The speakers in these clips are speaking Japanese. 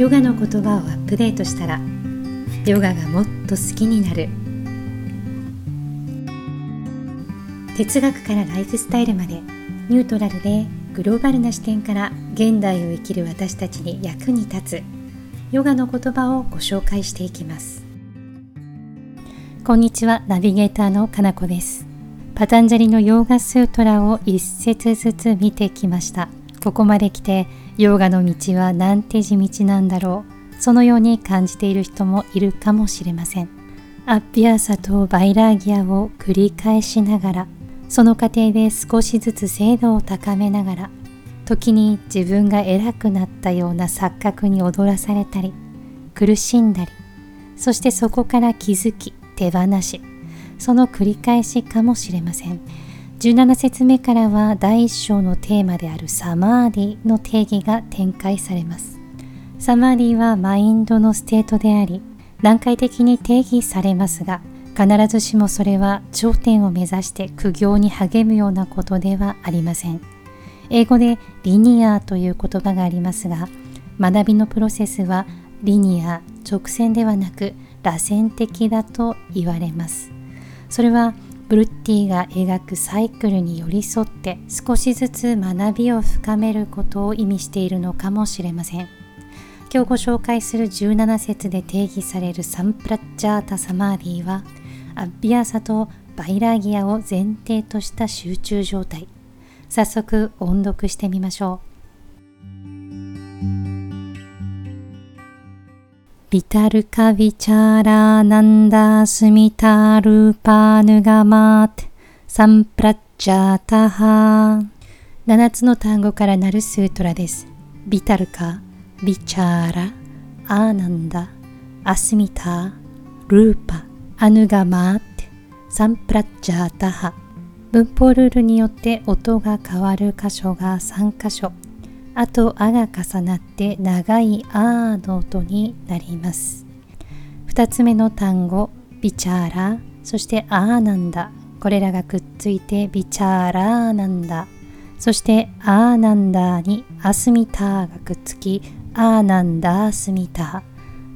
ヨガの言葉をアップデートしたらヨガがもっと好きになる。哲学からライフスタイルまでニュートラルでグローバルな視点から現代を生きる私たちに役に立つヨガの言葉をご紹介していきます。こんにちはナビゲーターのかなこです。パタンジャリのヨーガスートラを一節ずつ見てきました。ここまで来てヨガの道はなんて地道なんだろう。そのように感じている人もいるかもしれません。アッピアーサとバイラーギアを繰り返しながらその過程で少しずつ精度を高めながら時に自分が偉くなったような錯覚に踊らされたり苦しんだりそしてそこから気づき手放しその繰り返しかもしれません。17節目からは第1章のテーマであるサマーディの定義が展開されます。サマーディはマインドのステートであり段階的に定義されますが必ずしもそれは頂点を目指して苦行に励むようなことではありません。英語で linear という言葉がありますが学びのプロセスは linear 直線ではなく螺旋的だと言われます。それはブルッティが描くサイクルに寄り添って少しずつ学びを深めることを意味しているのかもしれません。今日ご紹介する17節で定義されるサンプラッチャータサマーディはアッビアサとバイラーギアを前提とした集中状態。早速音読してみましょう。ビタルカビチャーラーナンダースミタルパーヌガマーテ。サンプラッチャータハ。7つの単語からなるスートラです。ビタルカビチャーラアーナンダアスミタルーパアヌガマーテ。サンプラッチャータハ。文法ルールによって音が変わる箇所が3箇所。あとあが重なって長いあーの音になります。2つ目の単語ビチャーラ。そしてあーなんだこれらがくっついてビチャーラーなんだそしてあーなんだにアスミターがくっつきあーなんだスミター。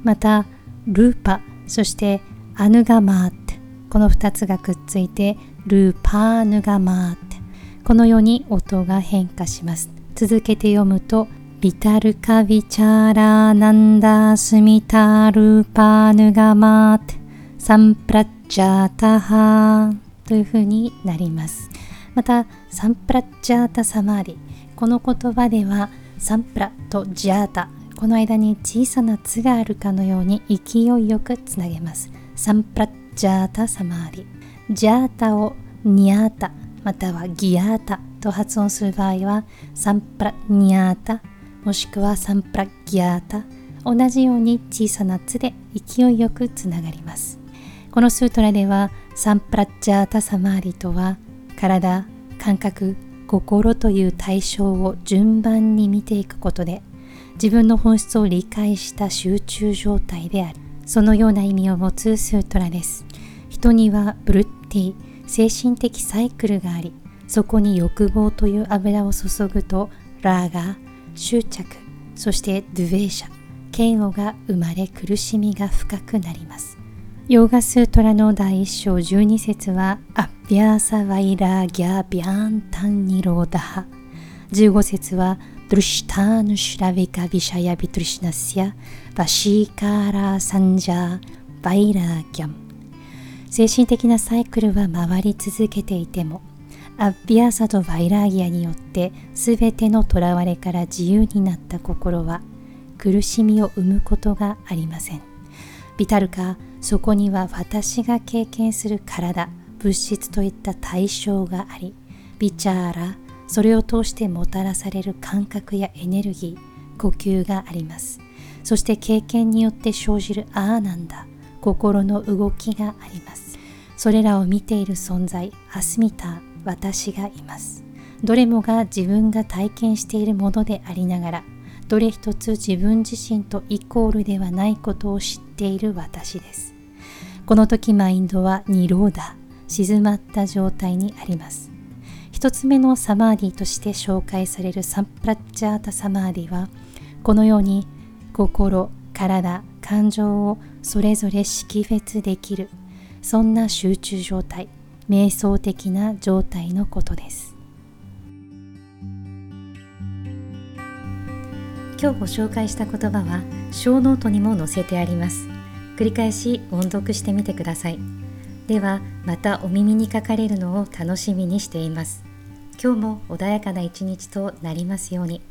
またルーパ。そしてアヌガマーテこの2つがくっついてルーパーヌガマーテこのように音が変化します。続けて読むとビタルカビチャーラーナンダスミタルパーヌガマーテサンプラッチャータハーというふうになります。またサンプラッチャータサマーリこの言葉ではサンプラとジャータこの間に小さな「つ」があるかのように勢いよくつなげます。サンプラッチャータサマーリ。ジャータをニャータまたはギアータと発音する場合はサンプラニャータもしくはサンプラギアータ同じように小さな「つ」で勢いよくつながります。このスートラではサンプラッチャータサマーリとは体、感覚、心という対象を順番に見ていくことで自分の本質を理解した集中状態である。そのような意味を持つスートラです。人にはブルッティ精神的サイクルがありそこに欲望という油を注ぐとラーガ執着そしてドゥベーシャ嫌悪が生まれ苦しみが深くなります。ヨーガスートラの第1章12節はアッビャーサワイラーギャービャンタンニローダハ。15節はドゥルシターヌシュラヴィカビシャヤビトリシナスヤバシーカーラーサンジャーバイラーギャム。精神的なサイクルは回り続けていてもアッビアサとバイラーギアによって全ての囚われから自由になった心は苦しみを生むことがありません。ビタルカそこには私が経験する体物質といった対象がありビチャーラそれを通してもたらされる感覚やエネルギー呼吸があります。そして経験によって生じるああなんだ心の動きがあります。それらを見ている存在アスミター私がいます。どれもが自分が体験しているものでありながらどれ一つ自分自身とイコールではないことを知っている私です。この時マインドはニローダ静まった状態にあります。一つ目のサマーディとして紹介されるサンプラッチャータサマーディはこのように心体感情をそれぞれ識別できる。そんな集中状態。瞑想的な状態のことです。今日ご紹介した言葉は小ノートにも載せてあります。繰り返し音読してみてください。ではまたお耳にかかれるのを楽しみにしています。今日も穏やかな一日となりますように。